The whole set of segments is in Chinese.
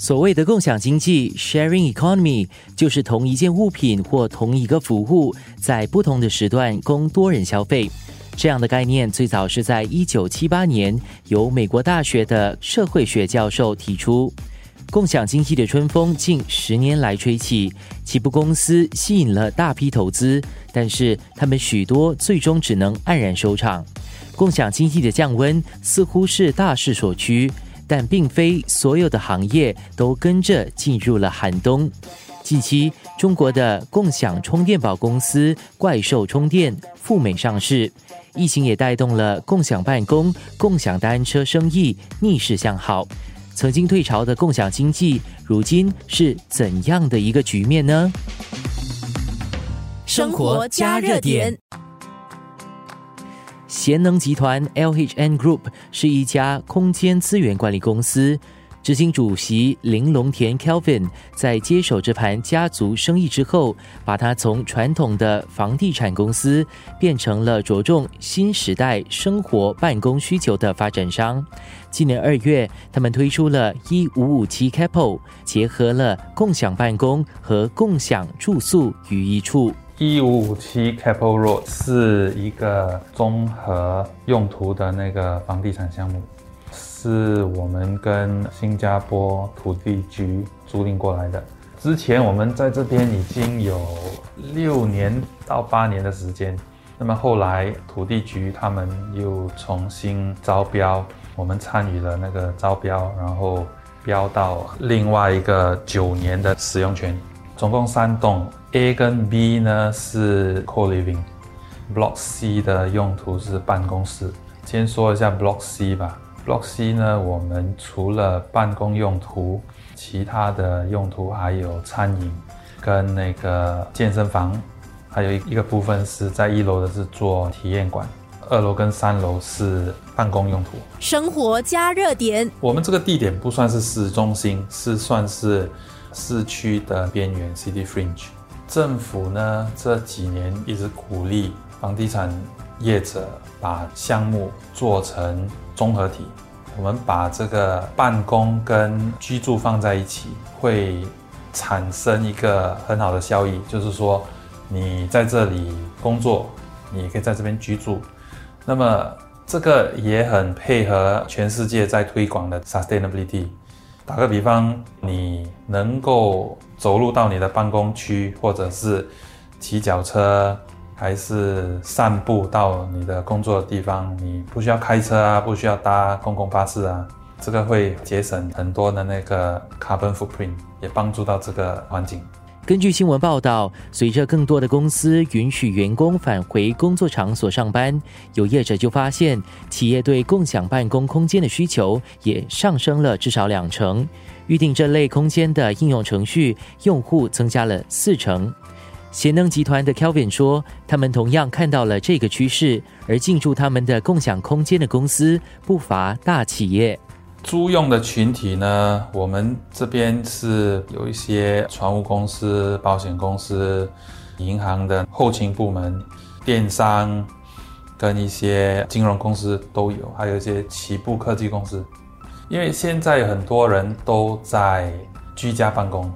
所谓的共享经济 （sharing economy） 就是同一件物品或同一个服务，在不同的时段供多人消费。这样的概念最早是在一九七八年由美国大学的社会学教授提出。共享经济的春风近十年来吹起，起步公司吸引了大批投资，但是他们许多最终只能黯然收场。共享经济的降温似乎是大势所趋。但并非所有的行业都跟着进入了寒冬。近期，中国的共享充电宝公司怪兽充电赴美上市，疫情也带动了共享办公、共享单车生意逆势向好。曾经退潮的共享经济，如今是怎样的一个局面呢？生活加热点。贤能集团 （LHN Group） 是一家空间资源管理公司。执行主席林龙田 Kelvin 在接手这盘家族生意之后，把它从传统的房地产公司变成了着重新时代生活办公需求的发展商。今年二月，他们推出了一五五七 Capo，结合了共享办公和共享住宿于一处。一五五七 Capital Road 是一个综合用途的那个房地产项目，是我们跟新加坡土地局租赁过来的。之前我们在这边已经有六年到八年的时间，那么后来土地局他们又重新招标，我们参与了那个招标，然后标到另外一个九年的使用权。总共三栋，A 跟 B 呢是 co-living，Block C 的用途是办公室。先说一下 Block C 吧。Block C 呢，我们除了办公用途，其他的用途还有餐饮跟那个健身房，还有一一个部分是在一楼的是做体验馆，二楼跟三楼是办公用途。生活加热点，我们这个地点不算是市中心，是算是。市区的边缘 （City Fringe），政府呢这几年一直鼓励房地产业者把项目做成综合体。我们把这个办公跟居住放在一起，会产生一个很好的效益，就是说你在这里工作，你可以在这边居住。那么这个也很配合全世界在推广的 sustainability。打个比方，你能够走路到你的办公区，或者是骑脚车，还是散步到你的工作的地方，你不需要开车啊，不需要搭公共巴士啊，这个会节省很多的那个 carbon footprint，也帮助到这个环境。根据新闻报道，随着更多的公司允许员工返回工作场所上班，有业者就发现，企业对共享办公空间的需求也上升了至少两成。预定这类空间的应用程序用户增加了四成。贤能集团的 Kelvin 说，他们同样看到了这个趋势，而进驻他们的共享空间的公司不乏大企业。租用的群体呢？我们这边是有一些船务公司、保险公司、银行的后勤部门、电商跟一些金融公司都有，还有一些起步科技公司。因为现在很多人都在居家办公，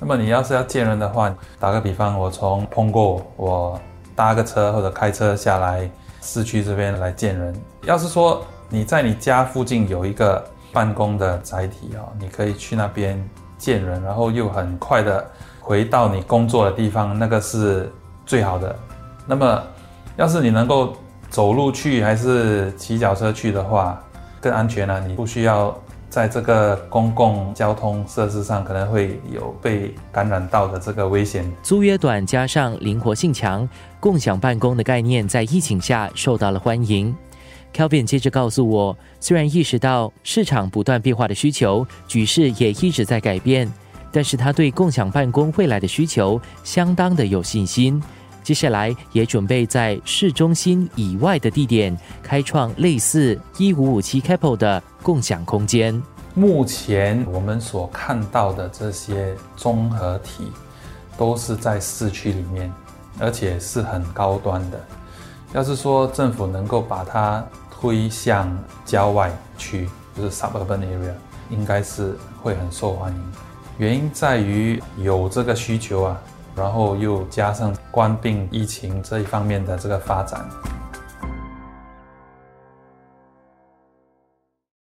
那么你要是要见人的话，打个比方，我从通过我搭个车或者开车下来市区这边来见人。要是说你在你家附近有一个办公的载体啊，你可以去那边见人，然后又很快的回到你工作的地方，那个是最好的。那么，要是你能够走路去还是骑脚车去的话，更安全了？你不需要在这个公共交通设施上可能会有被感染到的这个危险。租约短加上灵活性强，共享办公的概念在疫情下受到了欢迎。Kelvin 接着告诉我，虽然意识到市场不断变化的需求，局势也一直在改变，但是他对共享办公未来的需求相当的有信心。接下来也准备在市中心以外的地点开创类似一五五七 Capital 的共享空间。目前我们所看到的这些综合体，都是在市区里面，而且是很高端的。要是说政府能够把它推向郊外区，就是 suburban area，应该是会很受欢迎。原因在于有这个需求啊，然后又加上冠病疫情这一方面的这个发展。